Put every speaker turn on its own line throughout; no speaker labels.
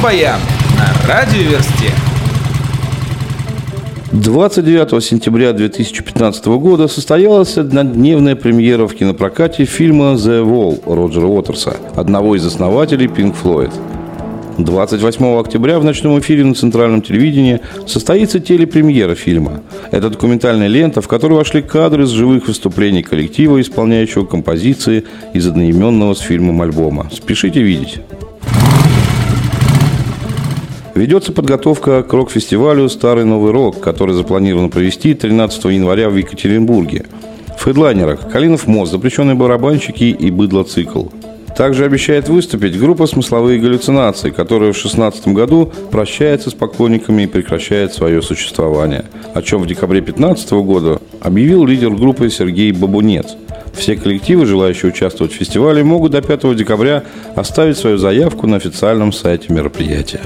Рок-баян на радиоверсте.
29 сентября 2015 года состоялась однодневная премьера в кинопрокате фильма «The Wall» Роджера Уотерса, одного из основателей Pink Floyd. 28 октября в ночном эфире на центральном телевидении состоится телепремьера фильма. Это документальная лента, в которую вошли кадры с живых выступлений коллектива, исполняющего композиции из одноименного с фильмом альбома. Спешите видеть. Ведется подготовка к рок-фестивалю «Старый Новый Рок», который запланировано провести 13 января в Екатеринбурге. В хедлайнерах Калинов мост, запрещенные барабанщики и быдло цикл. Также обещает выступить группа «Смысловые галлюцинации», которая в 2016 году прощается с поклонниками и прекращает свое существование, о чем в декабре 2015 года объявил лидер группы Сергей Бабунец. Все коллективы, желающие участвовать в фестивале, могут до 5 декабря оставить свою заявку на официальном сайте мероприятия.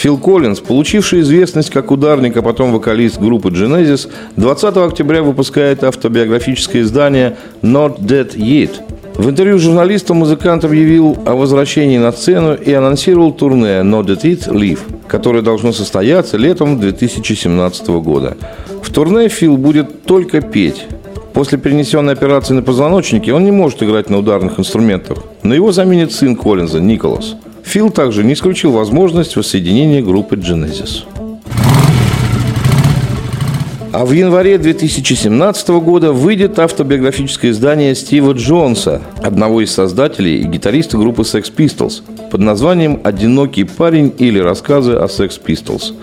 Фил Коллинз, получивший известность как ударник, а потом вокалист группы Genesis, 20 октября выпускает автобиографическое издание «Not Dead Yet». В интервью журналистам музыкант объявил о возвращении на сцену и анонсировал турне «Not Dead It Live», которое должно состояться летом 2017 года. В турне Фил будет только петь. После перенесенной операции на позвоночнике он не может играть на ударных инструментах, но его заменит сын Коллинза, Николас – Фил также не исключил возможность воссоединения группы Genesis. А в январе 2017 года выйдет автобиографическое издание Стива Джонса, одного из создателей и гитариста группы Sex Pistols, под названием «Одинокий парень» или «Рассказы о Sex Pistols».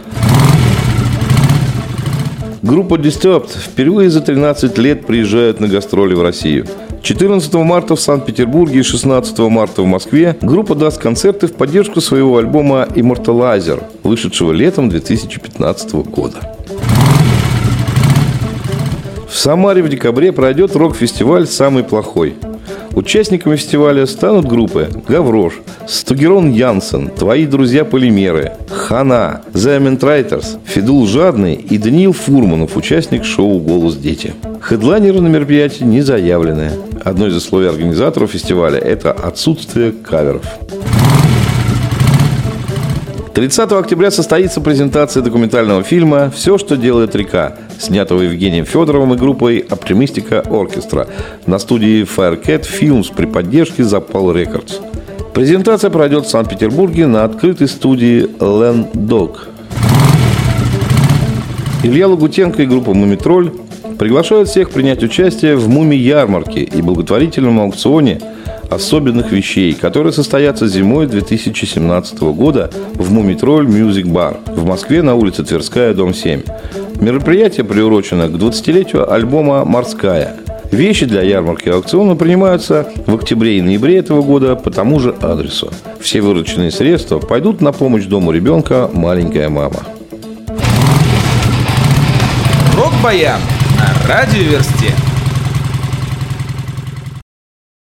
Группа Disturbed впервые за 13 лет приезжает на гастроли в Россию – 14 марта в Санкт-Петербурге и 16 марта в Москве группа даст концерты в поддержку своего альбома Immortalizer, вышедшего летом 2015 года. В Самаре в декабре пройдет рок-фестиваль «Самый плохой». Участниками фестиваля станут группы «Гаврош», «Стугерон Янсен», «Твои друзья-полимеры», «Хана», «The Mentrайтers», «Федул Жадный» и Даниил Фурманов, участник шоу «Голос дети». Хедлайнеры на мероприятии не заявлены. Одно из условий организаторов фестиваля – это отсутствие каверов. 30 октября состоится презентация документального фильма «Все, что делает река», снятого Евгением Федоровым и группой «Оптимистика Оркестра» на студии Firecat Films при поддержке Запал Records. Презентация пройдет в Санкт-Петербурге на открытой студии Land Dog. Илья Лагутенко и группа «Мумитроль» приглашают всех принять участие в «Муми-ярмарке» и благотворительном аукционе особенных вещей, которые состоятся зимой 2017 года в «Мумитроль Мюзик Бар» в Москве на улице Тверская, дом 7. Мероприятие приурочено к 20-летию альбома «Морская». Вещи для ярмарки аукциона принимаются в октябре и ноябре этого года по тому же адресу. Все вырученные средства пойдут на помощь дому ребенка «Маленькая мама».
Рок-баян на радиоверсте.